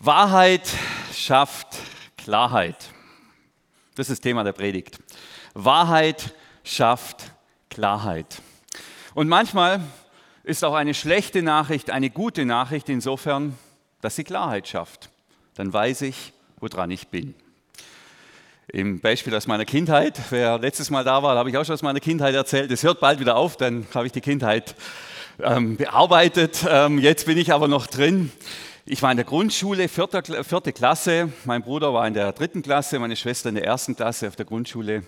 Wahrheit schafft Klarheit. Das ist Thema der Predigt. Wahrheit schafft Klarheit. Und manchmal ist auch eine schlechte Nachricht eine gute Nachricht insofern, dass sie Klarheit schafft. Dann weiß ich, woran ich bin. Im Beispiel aus meiner Kindheit, wer letztes Mal da war, habe ich auch schon aus meiner Kindheit erzählt. Es hört bald wieder auf, dann habe ich die Kindheit ähm, bearbeitet. Ähm, jetzt bin ich aber noch drin. Ich war in der Grundschule, vierte, vierte Klasse. Mein Bruder war in der dritten Klasse, meine Schwester in der ersten Klasse auf der Grundschule.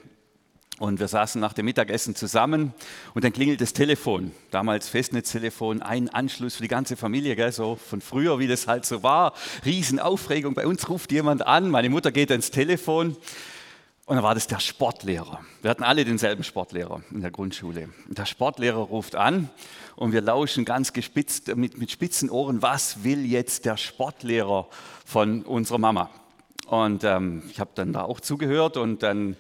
Und wir saßen nach dem Mittagessen zusammen und dann klingelt das Telefon. Damals Festnetztelefon, ein Anschluss für die ganze Familie, gell, so von früher, wie das halt so war. Riesenaufregung. Bei uns ruft jemand an, meine Mutter geht ans Telefon und dann war das der Sportlehrer. Wir hatten alle denselben Sportlehrer in der Grundschule. Und der Sportlehrer ruft an und wir lauschen ganz gespitzt mit, mit spitzen Ohren, was will jetzt der Sportlehrer von unserer Mama? Und ähm, ich habe dann da auch zugehört und dann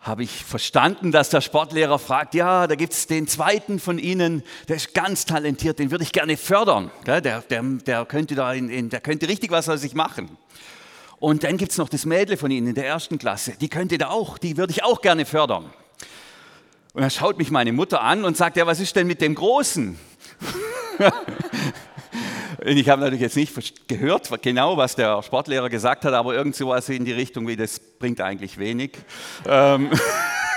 habe ich verstanden, dass der Sportlehrer fragt, ja, da gibt es den zweiten von Ihnen, der ist ganz talentiert, den würde ich gerne fördern. Der, der, der, könnte da in, in, der könnte richtig was aus sich machen. Und dann gibt es noch das Mädel von Ihnen in der ersten Klasse, die könnte da auch, die würde ich auch gerne fördern. Und dann schaut mich meine Mutter an und sagt, ja, was ist denn mit dem Großen? ich habe natürlich jetzt nicht gehört, genau was der Sportlehrer gesagt hat, aber irgend sowas in die Richtung wie, das bringt eigentlich wenig. Ähm,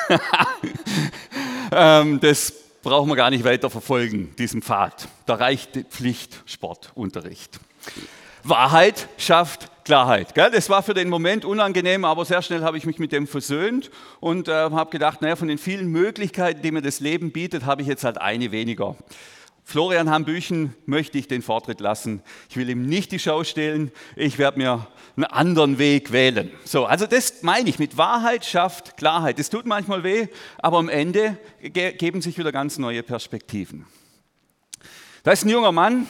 ähm, das brauchen wir gar nicht weiter verfolgen, diesen Pfad. Da reicht Pflichtsportunterricht. Wahrheit schafft Klarheit. Gell? Das war für den Moment unangenehm, aber sehr schnell habe ich mich mit dem versöhnt und äh, habe gedacht, naja, von den vielen Möglichkeiten, die mir das Leben bietet, habe ich jetzt halt eine weniger. Florian Hambüchen möchte ich den Vortritt lassen. Ich will ihm nicht die Schau stellen. Ich werde mir einen anderen Weg wählen. So, also das meine ich mit Wahrheit schafft Klarheit. Es tut manchmal weh, aber am Ende ge geben sich wieder ganz neue Perspektiven. Da ist ein junger Mann,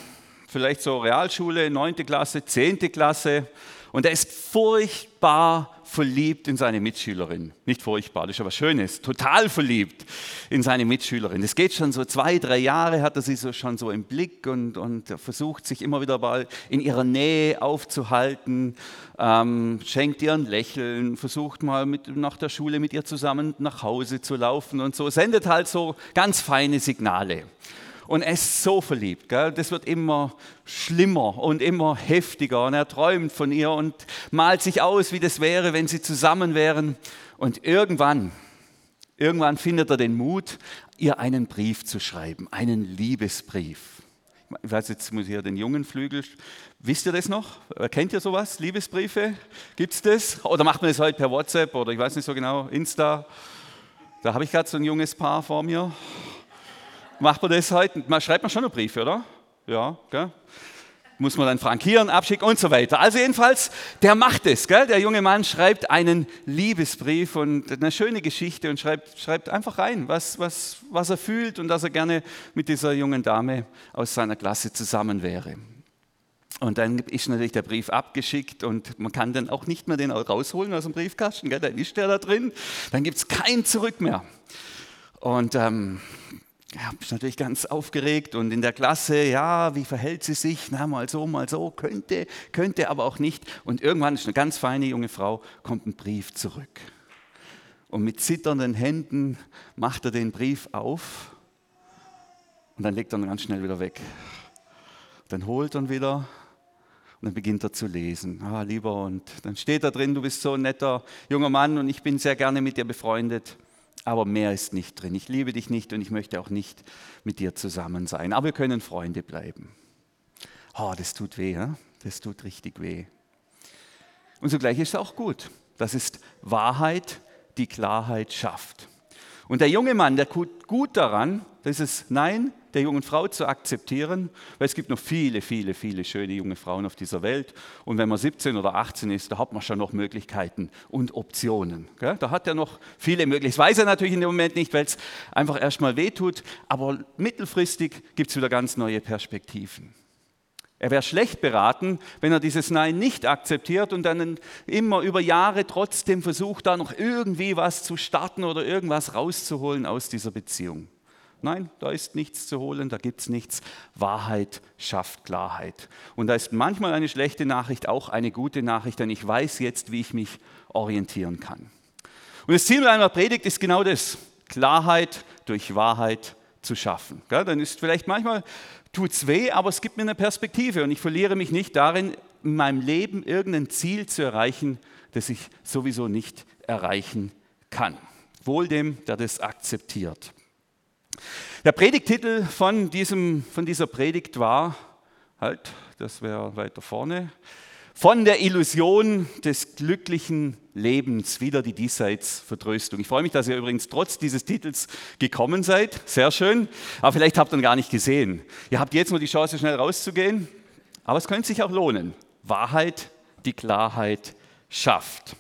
vielleicht so Realschule, 9. Klasse, 10. Klasse. Und er ist furchtbar verliebt in seine Mitschülerin. Nicht furchtbar, das ist aber Schönes. Total verliebt in seine Mitschülerin. Es geht schon so zwei, drei Jahre, hat er sie so schon so im Blick und, und versucht sich immer wieder mal in ihrer Nähe aufzuhalten, ähm, schenkt ihr ein Lächeln, versucht mal mit, nach der Schule mit ihr zusammen nach Hause zu laufen und so. Sendet halt so ganz feine Signale und er ist so verliebt. Gell? Das wird immer schlimmer und immer heftiger. Und er träumt von ihr und malt sich aus, wie das wäre, wenn sie zusammen wären. Und irgendwann, irgendwann findet er den Mut, ihr einen Brief zu schreiben, einen Liebesbrief. Ich weiß, jetzt muss ich hier den jungen Flügel. Wisst ihr das noch? Kennt ihr sowas? Liebesbriefe? Gibt es das? Oder macht man das heute per WhatsApp oder ich weiß nicht so genau, Insta? Da habe ich gerade so ein junges Paar vor mir. Macht man das heute? Man schreibt man schon noch Briefe, oder? Ja, gell? Muss man dann frankieren, abschicken und so weiter. Also jedenfalls, der macht es. Gell? Der junge Mann schreibt einen Liebesbrief und eine schöne Geschichte und schreibt, schreibt einfach rein, was, was, was er fühlt und dass er gerne mit dieser jungen Dame aus seiner Klasse zusammen wäre. Und dann ist natürlich der Brief abgeschickt und man kann dann auch nicht mehr den rausholen aus dem Briefkasten, gell? dann ist der da drin, dann gibt es kein Zurück mehr. Und ähm, ja, bist natürlich ganz aufgeregt und in der Klasse, ja, wie verhält sie sich? Na, mal so, mal so, könnte, könnte, aber auch nicht. Und irgendwann ist eine ganz feine junge Frau, kommt ein Brief zurück. Und mit zitternden Händen macht er den Brief auf und dann legt er ihn ganz schnell wieder weg. Dann holt er ihn wieder und dann beginnt er zu lesen. Ah, lieber, und dann steht da drin, du bist so ein netter junger Mann und ich bin sehr gerne mit dir befreundet aber mehr ist nicht drin. Ich liebe dich nicht und ich möchte auch nicht mit dir zusammen sein. Aber wir können Freunde bleiben. Oh, das tut weh, ja? das tut richtig weh. Und zugleich ist es auch gut. Das ist Wahrheit, die Klarheit schafft. Und der junge Mann, der tut gut daran, das ist Nein der jungen Frau zu akzeptieren, weil es gibt noch viele, viele, viele schöne junge Frauen auf dieser Welt. Und wenn man 17 oder 18 ist, da hat man schon noch Möglichkeiten und Optionen. Gell? Da hat er noch viele Möglichkeiten. Das weiß er natürlich in dem Moment nicht, weil es einfach erstmal wehtut. Aber mittelfristig gibt es wieder ganz neue Perspektiven. Er wäre schlecht beraten, wenn er dieses Nein nicht akzeptiert und dann immer über Jahre trotzdem versucht, da noch irgendwie was zu starten oder irgendwas rauszuholen aus dieser Beziehung. Nein, da ist nichts zu holen, da gibt es nichts. Wahrheit schafft Klarheit. Und da ist manchmal eine schlechte Nachricht auch eine gute Nachricht, denn ich weiß jetzt, wie ich mich orientieren kann. Und das Ziel meiner Predigt ist genau das, Klarheit durch Wahrheit zu schaffen. Dann ist vielleicht manchmal tut es weh, aber es gibt mir eine Perspektive und ich verliere mich nicht darin, in meinem Leben irgendein Ziel zu erreichen, das ich sowieso nicht erreichen kann. Wohl dem, der das akzeptiert. Der Predigtitel von, diesem, von dieser Predigt war, halt, das wäre weiter vorne, von der Illusion des glücklichen Lebens, wieder die Diesseitsvertröstung. Ich freue mich, dass ihr übrigens trotz dieses Titels gekommen seid. Sehr schön. Aber vielleicht habt ihr ihn gar nicht gesehen. Ihr habt jetzt nur die Chance, schnell rauszugehen. Aber es könnte sich auch lohnen. Wahrheit, die Klarheit schafft.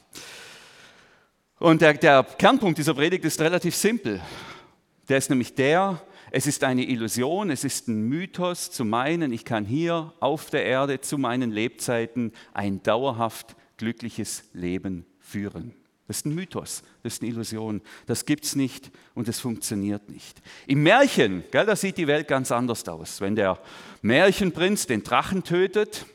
Und der, der Kernpunkt dieser Predigt ist relativ simpel. Der ist nämlich der, es ist eine Illusion, es ist ein Mythos zu meinen, ich kann hier auf der Erde zu meinen Lebzeiten ein dauerhaft glückliches Leben führen. Das ist ein Mythos, das ist eine Illusion, das gibt es nicht und es funktioniert nicht. Im Märchen, gell, da sieht die Welt ganz anders aus. Wenn der Märchenprinz den Drachen tötet,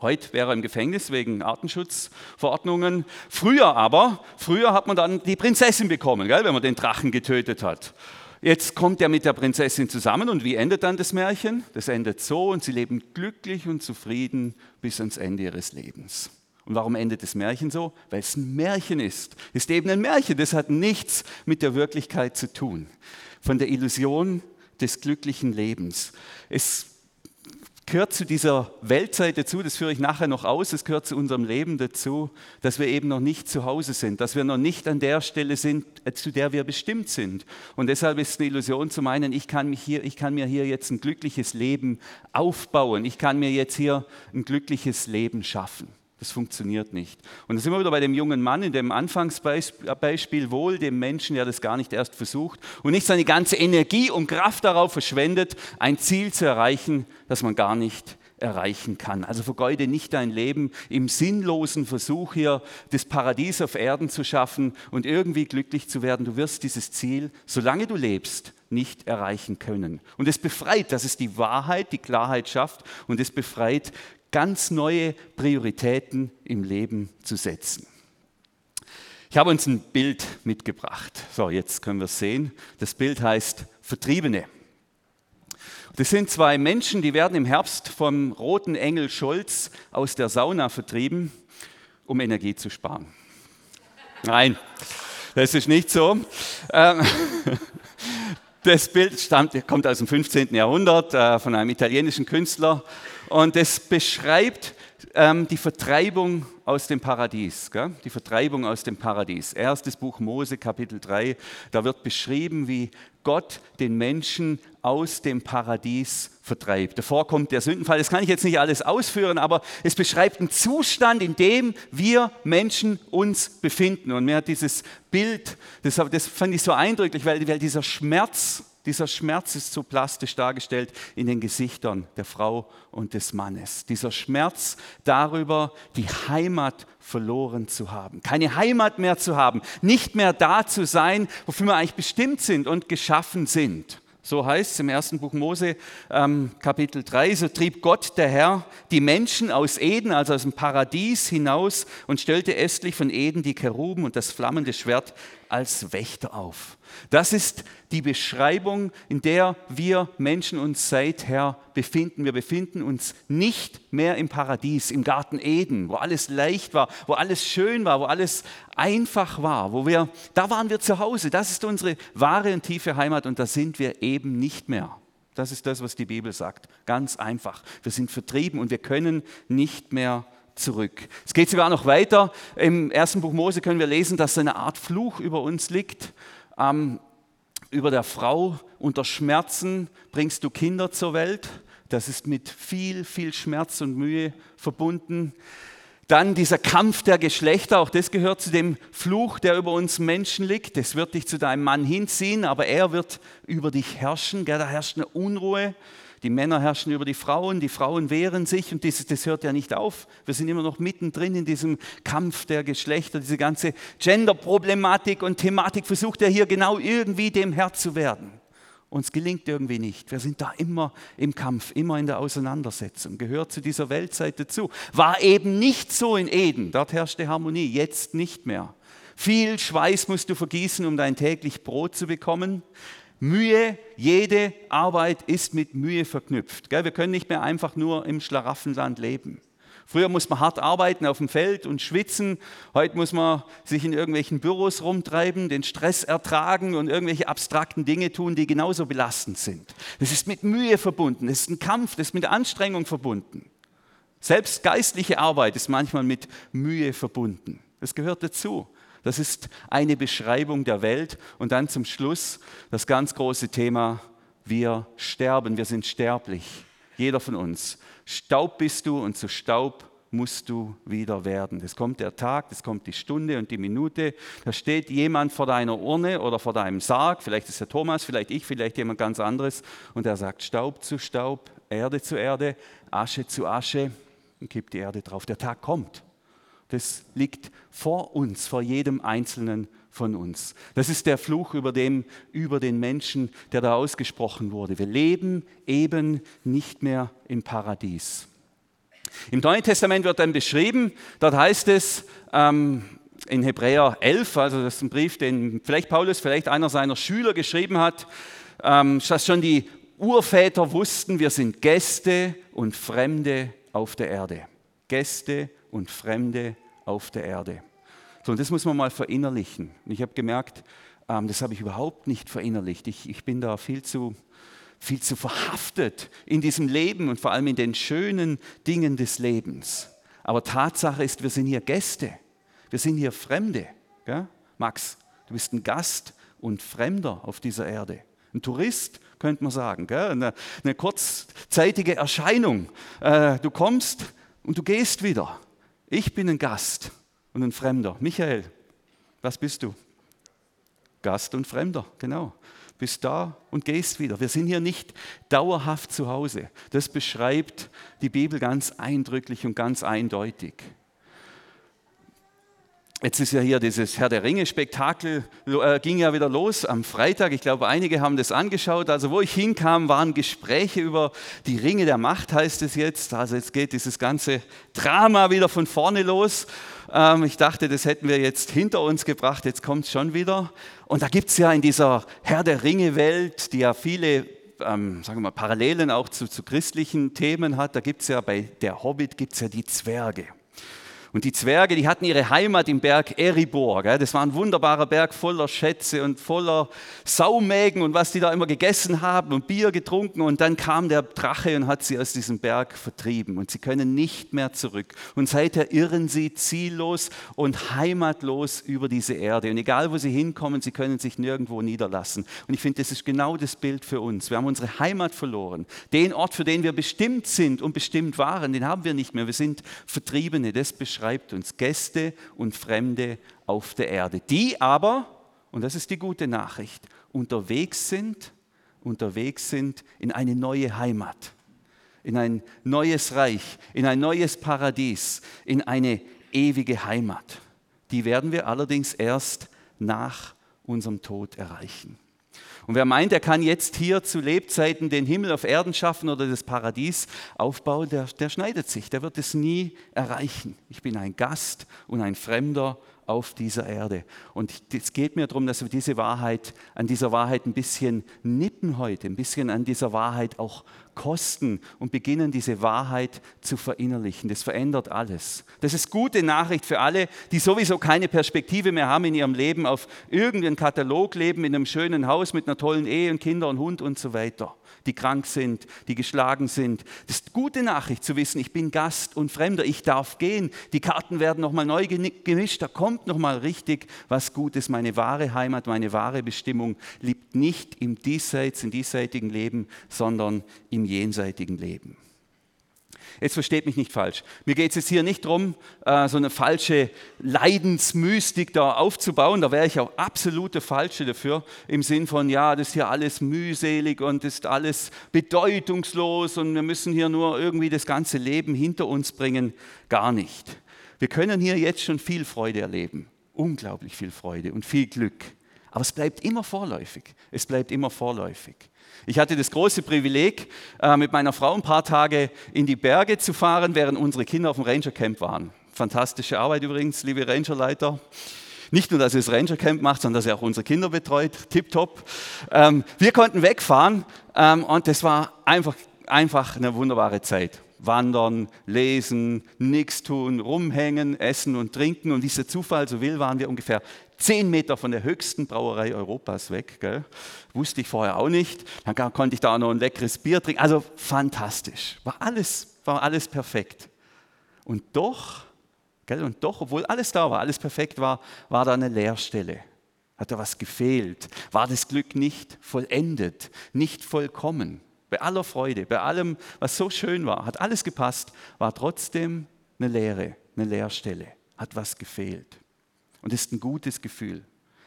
Heute wäre er im Gefängnis wegen Artenschutzverordnungen. Früher aber, früher hat man dann die Prinzessin bekommen, gell, wenn man den Drachen getötet hat. Jetzt kommt er mit der Prinzessin zusammen und wie endet dann das Märchen? Das endet so und sie leben glücklich und zufrieden bis ans Ende ihres Lebens. Und warum endet das Märchen so? Weil es ein Märchen ist. Ist eben ein Märchen, das hat nichts mit der Wirklichkeit zu tun. Von der Illusion des glücklichen Lebens. Es gehört zu dieser Weltzeit dazu, das führe ich nachher noch aus, es gehört zu unserem Leben dazu, dass wir eben noch nicht zu Hause sind, dass wir noch nicht an der Stelle sind, äh, zu der wir bestimmt sind. Und deshalb ist es eine Illusion zu meinen, ich kann, mich hier, ich kann mir hier jetzt ein glückliches Leben aufbauen, ich kann mir jetzt hier ein glückliches Leben schaffen. Das funktioniert nicht. Und da sind wir wieder bei dem jungen Mann in dem Anfangsbeispiel wohl, dem Menschen, der das gar nicht erst versucht und nicht seine ganze Energie und Kraft darauf verschwendet, ein Ziel zu erreichen, das man gar nicht erreichen kann. Also vergeude nicht dein Leben im sinnlosen Versuch hier, das Paradies auf Erden zu schaffen und irgendwie glücklich zu werden. Du wirst dieses Ziel, solange du lebst, nicht erreichen können. Und es befreit, dass es die Wahrheit, die Klarheit schafft und es befreit, ganz neue Prioritäten im Leben zu setzen. Ich habe uns ein Bild mitgebracht. So, jetzt können wir es sehen. Das Bild heißt Vertriebene. Das sind zwei Menschen, die werden im Herbst vom roten Engel Scholz aus der Sauna vertrieben, um Energie zu sparen. Nein, das ist nicht so. Ähm, das Bild stammt, kommt aus dem 15. Jahrhundert äh, von einem italienischen Künstler und es beschreibt ähm, die Vertreibung aus dem Paradies. Gell? Die Vertreibung aus dem Paradies. Erstes Buch Mose, Kapitel 3. Da wird beschrieben, wie Gott den Menschen aus dem Paradies vertreibt. Davor kommt der Sündenfall. Das kann ich jetzt nicht alles ausführen, aber es beschreibt einen Zustand, in dem wir Menschen uns befinden. Und mir hat dieses Bild, das, das fand ich so eindrücklich, weil, weil dieser Schmerz dieser Schmerz ist so plastisch dargestellt in den Gesichtern der Frau und des Mannes. Dieser Schmerz darüber, die Heimat verloren zu haben, keine Heimat mehr zu haben, nicht mehr da zu sein, wofür wir eigentlich bestimmt sind und geschaffen sind. So heißt es im ersten Buch Mose, ähm, Kapitel 3, so trieb Gott, der Herr, die Menschen aus Eden, also aus dem Paradies hinaus und stellte östlich von Eden die Keruben und das flammende Schwert als Wächter auf. Das ist die Beschreibung, in der wir Menschen uns seither befinden. Wir befinden uns nicht mehr im Paradies, im Garten Eden, wo alles leicht war, wo alles schön war, wo alles einfach war, wo wir, da waren wir zu Hause. Das ist unsere wahre und tiefe Heimat und da sind wir eben nicht mehr. Das ist das, was die Bibel sagt. Ganz einfach. Wir sind vertrieben und wir können nicht mehr zurück. Es geht sogar noch weiter. Im ersten Buch Mose können wir lesen, dass eine Art Fluch über uns liegt. Ähm, über der Frau unter Schmerzen bringst du Kinder zur Welt. Das ist mit viel, viel Schmerz und Mühe verbunden. Dann dieser Kampf der Geschlechter, auch das gehört zu dem Fluch, der über uns Menschen liegt. Das wird dich zu deinem Mann hinziehen, aber er wird über dich herrschen. Da herrscht eine Unruhe. Die Männer herrschen über die Frauen, die Frauen wehren sich und das, das hört ja nicht auf. Wir sind immer noch mittendrin in diesem Kampf der Geschlechter, diese ganze Gender-Problematik und Thematik versucht er hier genau irgendwie dem Herr zu werden. Uns gelingt irgendwie nicht. Wir sind da immer im Kampf, immer in der Auseinandersetzung. Gehört zu dieser Weltzeit dazu. War eben nicht so in Eden. Dort herrschte Harmonie. Jetzt nicht mehr. Viel Schweiß musst du vergießen, um dein täglich Brot zu bekommen. Mühe, jede Arbeit ist mit Mühe verknüpft. Wir können nicht mehr einfach nur im Schlaraffenland leben. Früher muss man hart arbeiten auf dem Feld und schwitzen. Heute muss man sich in irgendwelchen Büros rumtreiben, den Stress ertragen und irgendwelche abstrakten Dinge tun, die genauso belastend sind. Das ist mit Mühe verbunden, das ist ein Kampf, das ist mit Anstrengung verbunden. Selbst geistliche Arbeit ist manchmal mit Mühe verbunden. Das gehört dazu. Das ist eine Beschreibung der Welt. Und dann zum Schluss das ganz große Thema, wir sterben, wir sind sterblich. Jeder von uns. Staub bist du und zu Staub musst du wieder werden. Es kommt der Tag, es kommt die Stunde und die Minute. Da steht jemand vor deiner Urne oder vor deinem Sarg, vielleicht ist der Thomas, vielleicht ich, vielleicht jemand ganz anderes, und er sagt Staub zu Staub, Erde zu Erde, Asche zu Asche und kippt die Erde drauf. Der Tag kommt. Das liegt vor uns, vor jedem Einzelnen von uns. Das ist der Fluch über, dem, über den Menschen, der da ausgesprochen wurde. Wir leben eben nicht mehr im Paradies. Im Neuen Testament wird dann beschrieben, dort heißt es ähm, in Hebräer 11, also das ist ein Brief, den vielleicht Paulus, vielleicht einer seiner Schüler geschrieben hat, ähm, dass schon die Urväter wussten, wir sind Gäste und Fremde auf der Erde. Gäste und Fremde auf der Erde. So, und das muss man mal verinnerlichen. Und ich habe gemerkt, ähm, das habe ich überhaupt nicht verinnerlicht. Ich, ich bin da viel zu, viel zu verhaftet in diesem Leben und vor allem in den schönen Dingen des Lebens. Aber Tatsache ist, wir sind hier Gäste. Wir sind hier Fremde. Gell? Max, du bist ein Gast und Fremder auf dieser Erde. Ein Tourist, könnte man sagen. Gell? Eine, eine kurzzeitige Erscheinung. Äh, du kommst und du gehst wieder. Ich bin ein Gast und ein Fremder. Michael, was bist du? Gast und Fremder, genau. Bist da und gehst wieder. Wir sind hier nicht dauerhaft zu Hause. Das beschreibt die Bibel ganz eindrücklich und ganz eindeutig. Jetzt ist ja hier dieses Herr der Ringe-Spektakel, äh, ging ja wieder los am Freitag. Ich glaube, einige haben das angeschaut. Also, wo ich hinkam, waren Gespräche über die Ringe der Macht, heißt es jetzt. Also, jetzt geht dieses ganze Drama wieder von vorne los. Ähm, ich dachte, das hätten wir jetzt hinter uns gebracht. Jetzt kommt es schon wieder. Und da gibt es ja in dieser Herr der Ringe-Welt, die ja viele ähm, sagen wir mal, Parallelen auch zu, zu christlichen Themen hat, da gibt es ja bei der Hobbit gibt's ja die Zwerge. Und die Zwerge, die hatten ihre Heimat im Berg Eribor. Gell? Das war ein wunderbarer Berg voller Schätze und voller Saumägen und was die da immer gegessen haben und Bier getrunken. Und dann kam der Drache und hat sie aus diesem Berg vertrieben. Und sie können nicht mehr zurück. Und seither irren sie ziellos und heimatlos über diese Erde. Und egal, wo sie hinkommen, sie können sich nirgendwo niederlassen. Und ich finde, das ist genau das Bild für uns. Wir haben unsere Heimat verloren. Den Ort, für den wir bestimmt sind und bestimmt waren, den haben wir nicht mehr. Wir sind Vertriebene. Das beschreibt beschreibt uns Gäste und Fremde auf der Erde, die aber, und das ist die gute Nachricht, unterwegs sind, unterwegs sind in eine neue Heimat, in ein neues Reich, in ein neues Paradies, in eine ewige Heimat. Die werden wir allerdings erst nach unserem Tod erreichen. Und wer meint, er kann jetzt hier zu Lebzeiten den Himmel auf Erden schaffen oder das Paradies aufbauen, der, der schneidet sich, der wird es nie erreichen. Ich bin ein Gast und ein Fremder auf dieser Erde. Und es geht mir darum, dass wir diese Wahrheit, an dieser Wahrheit ein bisschen nippen heute, ein bisschen an dieser Wahrheit auch kosten und beginnen, diese Wahrheit zu verinnerlichen. Das verändert alles. Das ist gute Nachricht für alle, die sowieso keine Perspektive mehr haben in ihrem Leben auf irgendeinen Katalog leben, in einem schönen Haus mit einer tollen Ehe und Kinder und Hund und so weiter die krank sind, die geschlagen sind. Das ist gute Nachricht zu wissen, ich bin Gast und Fremder, ich darf gehen. Die Karten werden nochmal neu gemischt, da kommt nochmal richtig was Gutes. Meine wahre Heimat, meine wahre Bestimmung liegt nicht im diesseits, im diesseitigen Leben, sondern im jenseitigen Leben. Jetzt versteht mich nicht falsch. Mir geht es jetzt hier nicht darum, äh, so eine falsche Leidensmystik da aufzubauen. Da wäre ich auch absolut der Falsche dafür. Im Sinn von, ja, das ist hier alles mühselig und das ist alles bedeutungslos und wir müssen hier nur irgendwie das ganze Leben hinter uns bringen. Gar nicht. Wir können hier jetzt schon viel Freude erleben. Unglaublich viel Freude und viel Glück. Aber es bleibt immer vorläufig. Es bleibt immer vorläufig. Ich hatte das große Privileg, äh, mit meiner Frau ein paar Tage in die Berge zu fahren, während unsere Kinder auf dem Ranger Camp waren. Fantastische Arbeit übrigens, liebe Rangerleiter. Nicht nur, dass ihr das Ranger Camp macht, sondern dass ihr auch unsere Kinder betreut. Tipptopp. Ähm, wir konnten wegfahren ähm, und das war einfach, einfach eine wunderbare Zeit. Wandern, lesen, nichts tun, rumhängen, essen und trinken. Und wie es der Zufall so will, waren wir ungefähr zehn Meter von der höchsten Brauerei Europas weg. Gell? Wusste ich vorher auch nicht. Dann konnte ich da auch noch ein leckeres Bier trinken. Also fantastisch. War alles, war alles perfekt. Und doch, gell, und doch, obwohl alles da war, alles perfekt war, war da eine Leerstelle. Hat da was gefehlt? War das Glück nicht vollendet, nicht vollkommen? Bei aller Freude, bei allem, was so schön war, hat alles gepasst, war trotzdem eine Leere, eine Leerstelle, hat was gefehlt. Und das ist ein gutes Gefühl.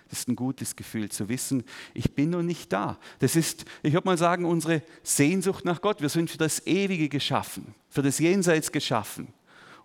Das ist ein gutes Gefühl zu wissen, ich bin noch nicht da. Das ist, ich würde mal sagen, unsere Sehnsucht nach Gott. Wir sind für das Ewige geschaffen, für das Jenseits geschaffen.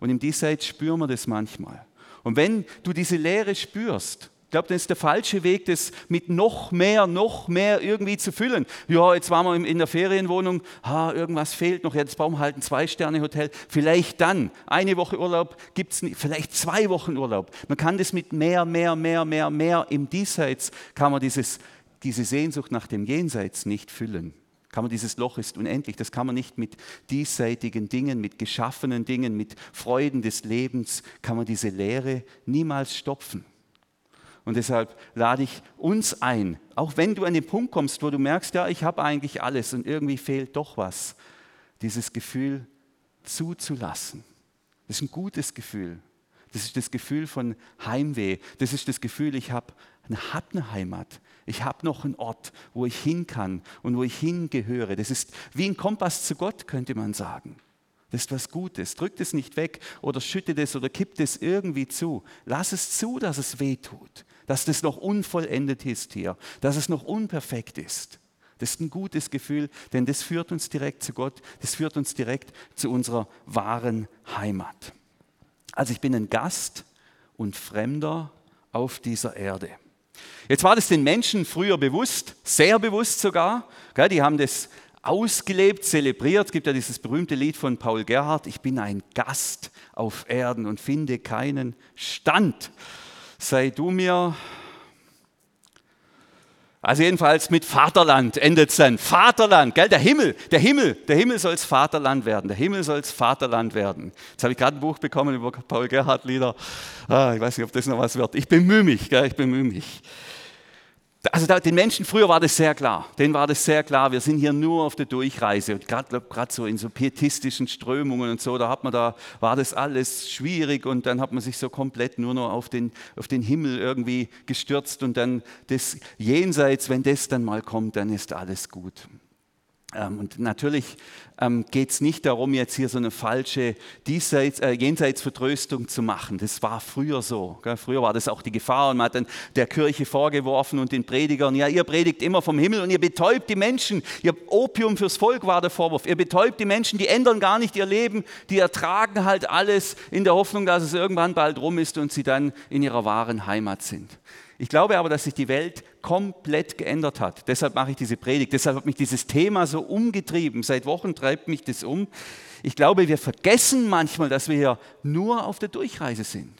Und im Diesseits spüren wir das manchmal. Und wenn du diese Leere spürst, ich glaube, das ist der falsche Weg, das mit noch mehr, noch mehr irgendwie zu füllen. Ja, jetzt waren wir in der Ferienwohnung, ha, irgendwas fehlt noch, jetzt brauchen wir halt ein Zwei-Sterne-Hotel. Vielleicht dann, eine Woche Urlaub gibt es nicht, vielleicht zwei Wochen Urlaub. Man kann das mit mehr, mehr, mehr, mehr, mehr. Im Diesseits kann man dieses, diese Sehnsucht nach dem Jenseits nicht füllen. Kann man dieses Loch ist unendlich, das kann man nicht mit diesseitigen Dingen, mit geschaffenen Dingen, mit Freuden des Lebens, kann man diese Leere niemals stopfen. Und deshalb lade ich uns ein, auch wenn du an den Punkt kommst, wo du merkst, ja, ich habe eigentlich alles und irgendwie fehlt doch was, dieses Gefühl zuzulassen. Das ist ein gutes Gefühl. Das ist das Gefühl von Heimweh. Das ist das Gefühl, ich habe hab eine Heimat. Ich habe noch einen Ort, wo ich hin kann und wo ich hingehöre. Das ist wie ein Kompass zu Gott, könnte man sagen. Das ist was Gutes. Drückt es nicht weg oder schüttet es oder kippt es irgendwie zu. Lass es zu, dass es weh tut dass das noch unvollendet ist hier, dass es noch unperfekt ist. Das ist ein gutes Gefühl, denn das führt uns direkt zu Gott, das führt uns direkt zu unserer wahren Heimat. Also ich bin ein Gast und Fremder auf dieser Erde. Jetzt war das den Menschen früher bewusst, sehr bewusst sogar. Die haben das ausgelebt, zelebriert. Es gibt ja dieses berühmte Lied von Paul Gerhardt, ich bin ein Gast auf Erden und finde keinen Stand sei du mir. Also jedenfalls mit Vaterland endet es dann. Vaterland, gell? Der Himmel, der Himmel, der Himmel soll Vaterland werden. Der Himmel soll Vaterland werden. Jetzt habe ich gerade ein Buch bekommen über Paul Gerhardt Lieder. Ah, ich weiß nicht, ob das noch was wird. Ich bemühe mich, gell? ich bemühe mich. Also den Menschen früher war das sehr klar. Denen war das sehr klar. Wir sind hier nur auf der Durchreise. Und gerade so in so pietistischen Strömungen und so, da hat man da, war das alles schwierig und dann hat man sich so komplett nur noch auf den, auf den Himmel irgendwie gestürzt und dann das Jenseits, wenn das dann mal kommt, dann ist alles gut. Ähm, und natürlich ähm, geht es nicht darum, jetzt hier so eine falsche Diesseits, äh, Jenseitsvertröstung zu machen. Das war früher so. Früher war das auch die Gefahr und man hat dann der Kirche vorgeworfen und den Predigern, ja, ihr predigt immer vom Himmel und ihr betäubt die Menschen. Ihr Opium fürs Volk war der Vorwurf. Ihr betäubt die Menschen, die ändern gar nicht ihr Leben, die ertragen halt alles in der Hoffnung, dass es irgendwann bald rum ist und sie dann in ihrer wahren Heimat sind. Ich glaube aber, dass sich die Welt komplett geändert hat. Deshalb mache ich diese Predigt. Deshalb hat mich dieses Thema so umgetrieben. Seit Wochen treibt mich das um. Ich glaube, wir vergessen manchmal, dass wir hier nur auf der Durchreise sind.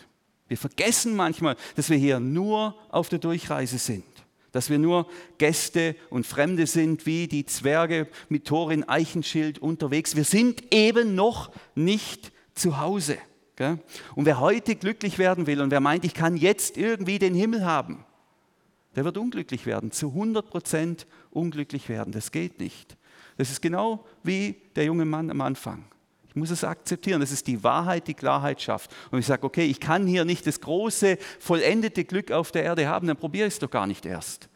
Wir vergessen manchmal, dass wir hier nur auf der Durchreise sind. Dass wir nur Gäste und Fremde sind, wie die Zwerge mit Thorin Eichenschild unterwegs. Wir sind eben noch nicht zu Hause. Und wer heute glücklich werden will und wer meint, ich kann jetzt irgendwie den Himmel haben, der wird unglücklich werden, zu 100 Prozent unglücklich werden. Das geht nicht. Das ist genau wie der junge Mann am Anfang. Ich muss es akzeptieren. Das ist die Wahrheit, die Klarheit schafft. Und ich sage, okay, ich kann hier nicht das große, vollendete Glück auf der Erde haben, dann probiere ich es doch gar nicht erst.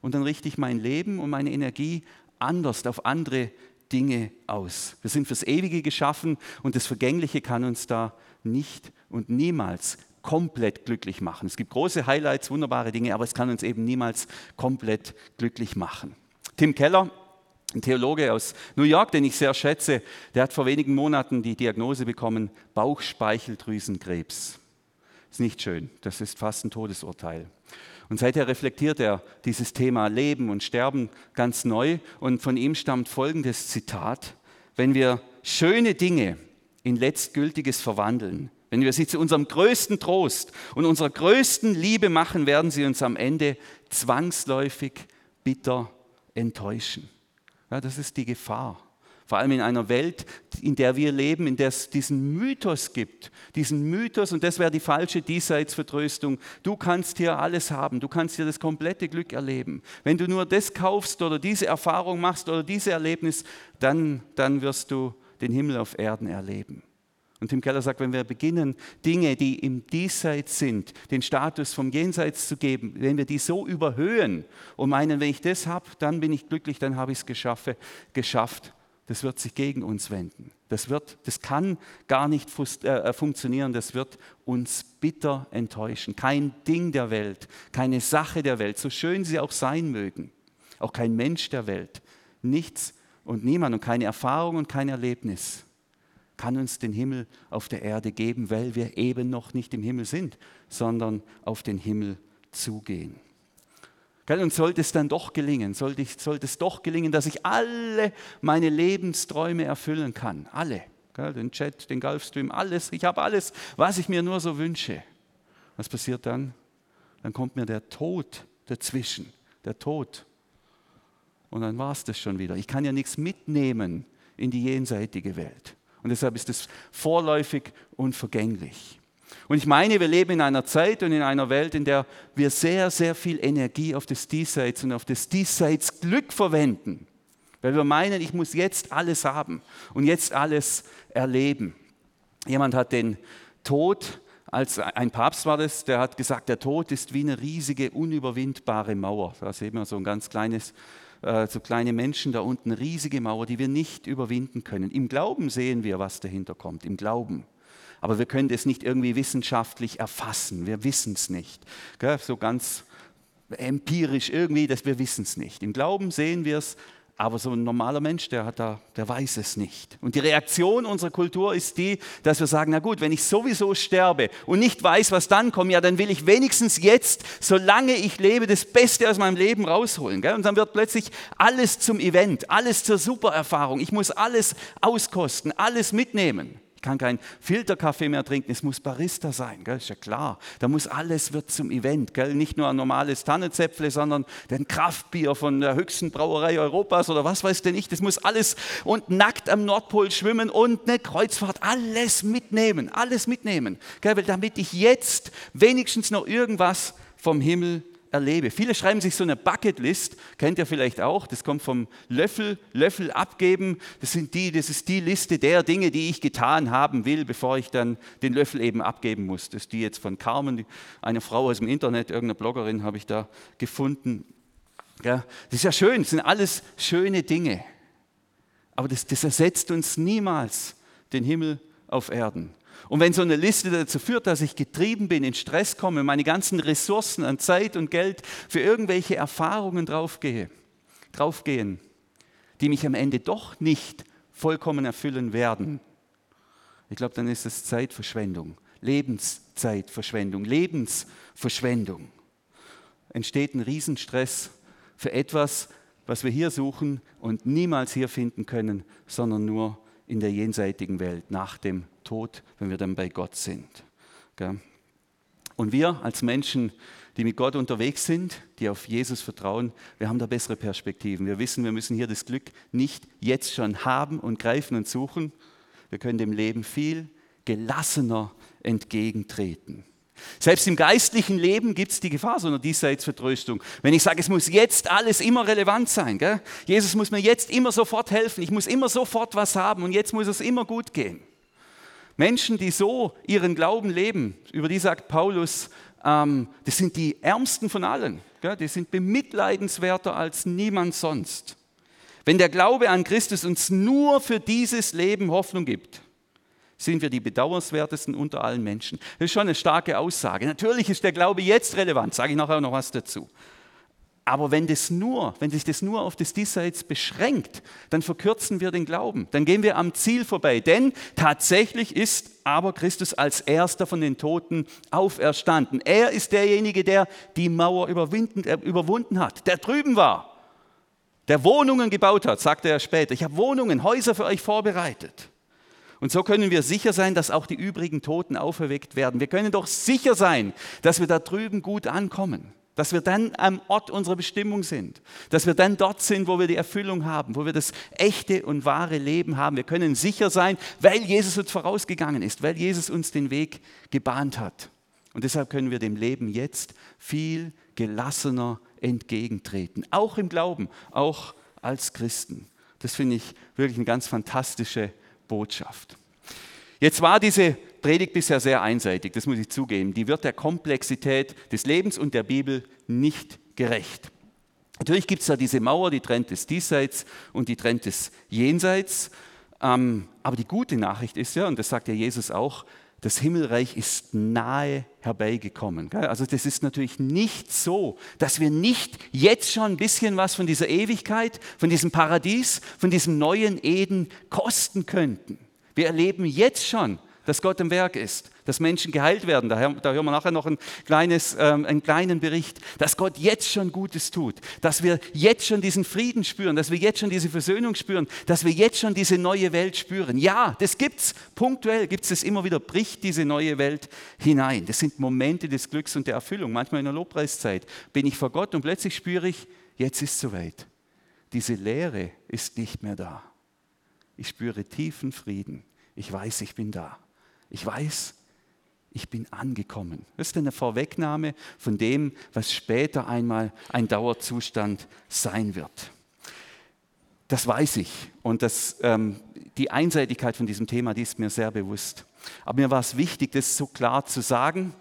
Und dann richte ich mein Leben und meine Energie anders auf andere Dinge aus. Wir sind fürs Ewige geschaffen und das Vergängliche kann uns da nicht und niemals komplett glücklich machen. Es gibt große Highlights, wunderbare Dinge, aber es kann uns eben niemals komplett glücklich machen. Tim Keller, ein Theologe aus New York, den ich sehr schätze, der hat vor wenigen Monaten die Diagnose bekommen, Bauchspeicheldrüsenkrebs. ist nicht schön. Das ist fast ein Todesurteil. Und seither reflektiert er dieses Thema Leben und Sterben ganz neu. Und von ihm stammt folgendes Zitat. Wenn wir schöne Dinge in letztgültiges verwandeln, wenn wir sie zu unserem größten Trost und unserer größten Liebe machen, werden sie uns am Ende zwangsläufig bitter enttäuschen. Ja, das ist die Gefahr. Vor allem in einer Welt, in der wir leben, in der es diesen Mythos gibt. Diesen Mythos, und das wäre die falsche Diesseitsvertröstung. Du kannst hier alles haben, du kannst hier das komplette Glück erleben. Wenn du nur das kaufst oder diese Erfahrung machst oder dieses Erlebnis, dann, dann wirst du den Himmel auf Erden erleben. Und Tim Keller sagt, wenn wir beginnen, Dinge, die im Diesseits sind, den Status vom Jenseits zu geben, wenn wir die so überhöhen und meinen, wenn ich das habe, dann bin ich glücklich, dann habe ich es geschafft, das wird sich gegen uns wenden. Das, wird, das kann gar nicht äh, äh, funktionieren, das wird uns bitter enttäuschen. Kein Ding der Welt, keine Sache der Welt, so schön sie auch sein mögen, auch kein Mensch der Welt, nichts und niemand und keine Erfahrung und kein Erlebnis kann uns den Himmel auf der Erde geben, weil wir eben noch nicht im Himmel sind, sondern auf den Himmel zugehen. Und sollte es dann doch gelingen, sollte, ich, sollte es doch gelingen, dass ich alle meine Lebensträume erfüllen kann, alle, den Chat, den Gulfstream, alles, ich habe alles, was ich mir nur so wünsche. Was passiert dann? Dann kommt mir der Tod dazwischen, der Tod. Und dann war es das schon wieder. Ich kann ja nichts mitnehmen in die jenseitige Welt. Und deshalb ist es vorläufig und vergänglich. Und ich meine, wir leben in einer Zeit und in einer Welt, in der wir sehr, sehr viel Energie auf das Diesseits und auf das Diesseitsglück verwenden. Weil wir meinen, ich muss jetzt alles haben und jetzt alles erleben. Jemand hat den Tod, als ein Papst war das, der hat gesagt, der Tod ist wie eine riesige, unüberwindbare Mauer. Da sehen wir so ein ganz kleines äh, so kleine Menschen da unten, riesige Mauer, die wir nicht überwinden können. Im Glauben sehen wir, was dahinter kommt, im Glauben. Aber wir können das nicht irgendwie wissenschaftlich erfassen. Wir wissen es nicht. So ganz empirisch irgendwie, dass wir wissen es nicht. Im Glauben sehen wir es, aber so ein normaler Mensch, der, hat da, der weiß es nicht. Und die Reaktion unserer Kultur ist die, dass wir sagen, na gut, wenn ich sowieso sterbe und nicht weiß, was dann kommt, ja, dann will ich wenigstens jetzt, solange ich lebe, das Beste aus meinem Leben rausholen. Gell? Und dann wird plötzlich alles zum Event, alles zur Supererfahrung. Ich muss alles auskosten, alles mitnehmen. Ich kann keinen Filterkaffee mehr trinken, es muss Barista sein, gell? ist ja klar. Da muss alles wird zum Event, gell? nicht nur ein normales Tannenzäpfle, sondern ein Kraftbier von der höchsten Brauerei Europas oder was weiß denn ich. Das muss alles und nackt am Nordpol schwimmen und eine Kreuzfahrt, alles mitnehmen, alles mitnehmen, gell? Weil damit ich jetzt wenigstens noch irgendwas vom Himmel erlebe. Viele schreiben sich so eine Bucketlist, kennt ihr vielleicht auch, das kommt vom Löffel, Löffel abgeben. Das, sind die, das ist die Liste der Dinge, die ich getan haben will, bevor ich dann den Löffel eben abgeben muss. Das ist die jetzt von Carmen, eine Frau aus dem Internet, irgendeine Bloggerin habe ich da gefunden. Ja, das ist ja schön, das sind alles schöne Dinge. Aber das, das ersetzt uns niemals den Himmel auf Erden. Und wenn so eine Liste dazu führt, dass ich getrieben bin, in Stress komme, meine ganzen Ressourcen an Zeit und Geld für irgendwelche Erfahrungen draufgehe, draufgehen, die mich am Ende doch nicht vollkommen erfüllen werden, ich glaube, dann ist es Zeitverschwendung, Lebenszeitverschwendung, Lebensverschwendung. Entsteht ein Riesenstress für etwas, was wir hier suchen und niemals hier finden können, sondern nur in der jenseitigen Welt nach dem Tod, wenn wir dann bei Gott sind. Und wir als Menschen, die mit Gott unterwegs sind, die auf Jesus vertrauen, wir haben da bessere Perspektiven. Wir wissen, wir müssen hier das Glück nicht jetzt schon haben und greifen und suchen. Wir können dem Leben viel gelassener entgegentreten. Selbst im geistlichen Leben gibt es die Gefahr so einer Diesseitsvertröstung. Wenn ich sage, es muss jetzt alles immer relevant sein, gell? Jesus muss mir jetzt immer sofort helfen, ich muss immer sofort was haben und jetzt muss es immer gut gehen. Menschen, die so ihren Glauben leben, über die sagt Paulus, ähm, das sind die Ärmsten von allen. Gell? Die sind bemitleidenswerter als niemand sonst. Wenn der Glaube an Christus uns nur für dieses Leben Hoffnung gibt, sind wir die bedauernswertesten unter allen Menschen. Das ist schon eine starke Aussage. Natürlich ist der Glaube jetzt relevant, sage ich nachher noch was dazu. Aber wenn, das nur, wenn sich das nur auf das Diesseits beschränkt, dann verkürzen wir den Glauben. Dann gehen wir am Ziel vorbei. Denn tatsächlich ist aber Christus als erster von den Toten auferstanden. Er ist derjenige, der die Mauer äh, überwunden hat, der drüben war, der Wohnungen gebaut hat, sagte er später. Ich habe Wohnungen, Häuser für euch vorbereitet. Und so können wir sicher sein, dass auch die übrigen Toten auferweckt werden. Wir können doch sicher sein, dass wir da drüben gut ankommen dass wir dann am Ort unserer Bestimmung sind, dass wir dann dort sind, wo wir die Erfüllung haben, wo wir das echte und wahre Leben haben. Wir können sicher sein, weil Jesus uns vorausgegangen ist, weil Jesus uns den Weg gebahnt hat. Und deshalb können wir dem Leben jetzt viel gelassener entgegentreten, auch im Glauben, auch als Christen. Das finde ich wirklich eine ganz fantastische Botschaft. Jetzt war diese Predigt bisher sehr einseitig, das muss ich zugeben. Die wird der Komplexität des Lebens und der Bibel nicht gerecht. Natürlich gibt es da diese Mauer, die trennt des Diesseits und die trennt des Jenseits. Ähm, aber die gute Nachricht ist ja, und das sagt ja Jesus auch, das Himmelreich ist nahe herbeigekommen. Also das ist natürlich nicht so, dass wir nicht jetzt schon ein bisschen was von dieser Ewigkeit, von diesem Paradies, von diesem neuen Eden kosten könnten. Wir erleben jetzt schon, dass Gott im Werk ist, dass Menschen geheilt werden. Da, da hören wir nachher noch ein kleines, ähm, einen kleinen Bericht, dass Gott jetzt schon Gutes tut, dass wir jetzt schon diesen Frieden spüren, dass wir jetzt schon diese Versöhnung spüren, dass wir jetzt schon diese neue Welt spüren. Ja, das gibt's. Punktuell gibt es immer wieder, bricht diese neue Welt hinein. Das sind Momente des Glücks und der Erfüllung. Manchmal in der Lobpreiszeit bin ich vor Gott und plötzlich spüre ich, jetzt ist es soweit. Diese Leere ist nicht mehr da. Ich spüre tiefen Frieden. Ich weiß, ich bin da. Ich weiß, ich bin angekommen. Das ist eine Vorwegnahme von dem, was später einmal ein Dauerzustand sein wird. Das weiß ich und das, ähm, die Einseitigkeit von diesem Thema, die ist mir sehr bewusst. Aber mir war es wichtig, das so klar zu sagen,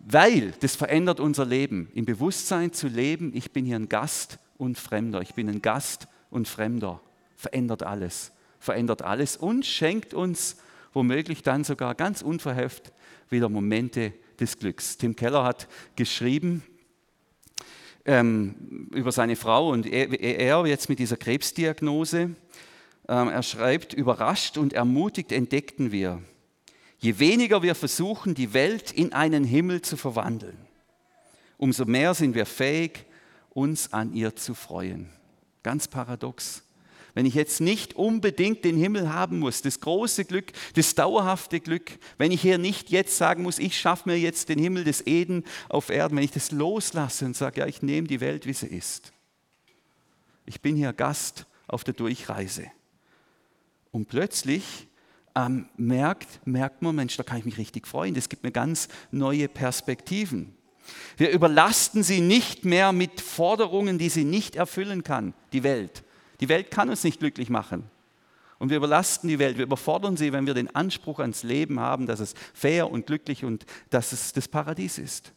weil das verändert unser Leben. Im Bewusstsein zu leben, ich bin hier ein Gast und Fremder. Ich bin ein Gast und Fremder. Verändert alles. Verändert alles und schenkt uns womöglich dann sogar ganz unverheftet wieder Momente des Glücks. Tim Keller hat geschrieben ähm, über seine Frau und er, er, jetzt mit dieser Krebsdiagnose. Ähm, er schreibt, überrascht und ermutigt entdeckten wir, je weniger wir versuchen, die Welt in einen Himmel zu verwandeln, umso mehr sind wir fähig, uns an ihr zu freuen. Ganz paradox. Wenn ich jetzt nicht unbedingt den Himmel haben muss, das große Glück, das dauerhafte Glück, wenn ich hier nicht jetzt sagen muss, ich schaffe mir jetzt den Himmel des Eden auf Erden, wenn ich das loslasse und sage, ja, ich nehme die Welt, wie sie ist. Ich bin hier Gast auf der Durchreise. Und plötzlich ähm, merkt, merkt man, Mensch, da kann ich mich richtig freuen. Das gibt mir ganz neue Perspektiven. Wir überlasten sie nicht mehr mit Forderungen, die sie nicht erfüllen kann, die Welt. Die Welt kann uns nicht glücklich machen. Und wir überlasten die Welt, wir überfordern sie, wenn wir den Anspruch ans Leben haben, dass es fair und glücklich und dass es das Paradies ist.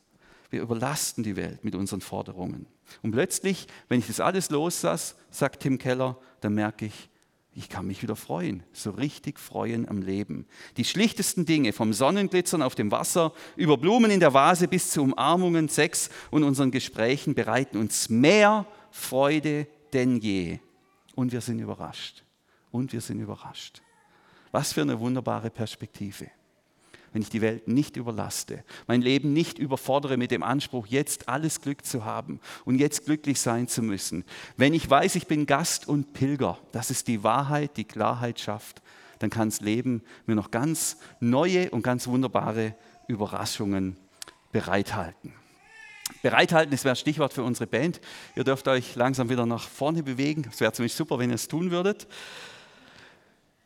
Wir überlasten die Welt mit unseren Forderungen. Und plötzlich, wenn ich das alles loslasse, sagt Tim Keller, dann merke ich, ich kann mich wieder freuen, so richtig freuen am Leben. Die schlichtesten Dinge, vom Sonnenglitzern auf dem Wasser, über Blumen in der Vase bis zu Umarmungen, Sex und unseren Gesprächen bereiten uns mehr Freude denn je. Und wir sind überrascht. Und wir sind überrascht. Was für eine wunderbare Perspektive. Wenn ich die Welt nicht überlaste, mein Leben nicht überfordere mit dem Anspruch, jetzt alles Glück zu haben und jetzt glücklich sein zu müssen. Wenn ich weiß, ich bin Gast und Pilger, dass es die Wahrheit, die Klarheit schafft, dann kann das Leben mir noch ganz neue und ganz wunderbare Überraschungen bereithalten. Bereithalten, das wäre Stichwort für unsere Band. Ihr dürft euch langsam wieder nach vorne bewegen. Es wäre ziemlich super, wenn ihr es tun würdet.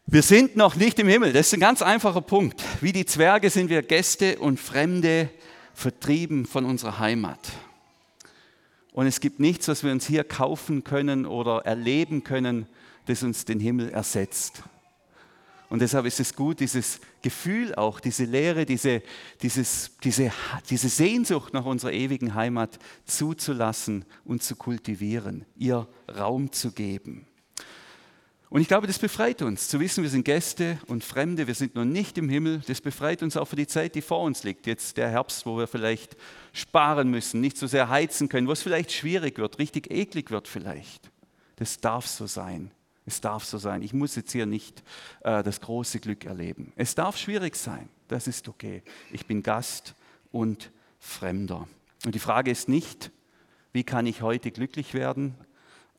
Wir sind noch nicht im Himmel. Das ist ein ganz einfacher Punkt. Wie die Zwerge sind wir Gäste und Fremde, vertrieben von unserer Heimat. Und es gibt nichts, was wir uns hier kaufen können oder erleben können, das uns den Himmel ersetzt. Und deshalb ist es gut, dieses Gefühl auch, diese Lehre, diese, dieses, diese, diese Sehnsucht nach unserer ewigen Heimat zuzulassen und zu kultivieren, ihr Raum zu geben. Und ich glaube, das befreit uns, zu wissen, wir sind Gäste und Fremde, wir sind noch nicht im Himmel. Das befreit uns auch für die Zeit, die vor uns liegt. Jetzt der Herbst, wo wir vielleicht sparen müssen, nicht so sehr heizen können, wo es vielleicht schwierig wird, richtig eklig wird vielleicht. Das darf so sein. Es darf so sein. Ich muss jetzt hier nicht äh, das große Glück erleben. Es darf schwierig sein. Das ist okay. Ich bin Gast und Fremder. Und die Frage ist nicht, wie kann ich heute glücklich werden,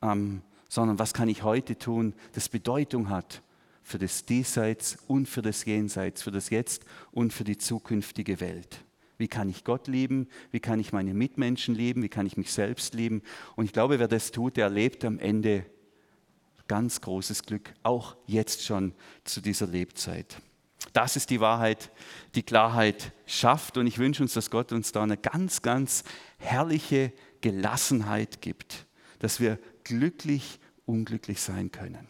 ähm, sondern was kann ich heute tun, das Bedeutung hat für das Diesseits und für das Jenseits, für das Jetzt und für die zukünftige Welt. Wie kann ich Gott lieben? Wie kann ich meine Mitmenschen lieben? Wie kann ich mich selbst lieben? Und ich glaube, wer das tut, der erlebt am Ende ganz großes Glück, auch jetzt schon zu dieser Lebzeit. Das ist die Wahrheit, die Klarheit schafft. Und ich wünsche uns, dass Gott uns da eine ganz, ganz herrliche Gelassenheit gibt, dass wir glücklich, unglücklich sein können.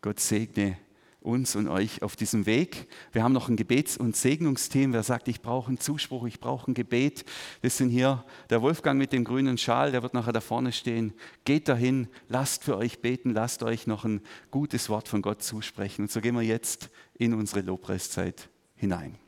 Gott segne uns und euch auf diesem Weg. Wir haben noch ein Gebets- und Segnungsteam. Wer sagt, ich brauche einen Zuspruch, ich brauche ein Gebet, das sind hier der Wolfgang mit dem grünen Schal, der wird nachher da vorne stehen. Geht dahin, lasst für euch beten, lasst euch noch ein gutes Wort von Gott zusprechen. Und so gehen wir jetzt in unsere Lobpreiszeit hinein.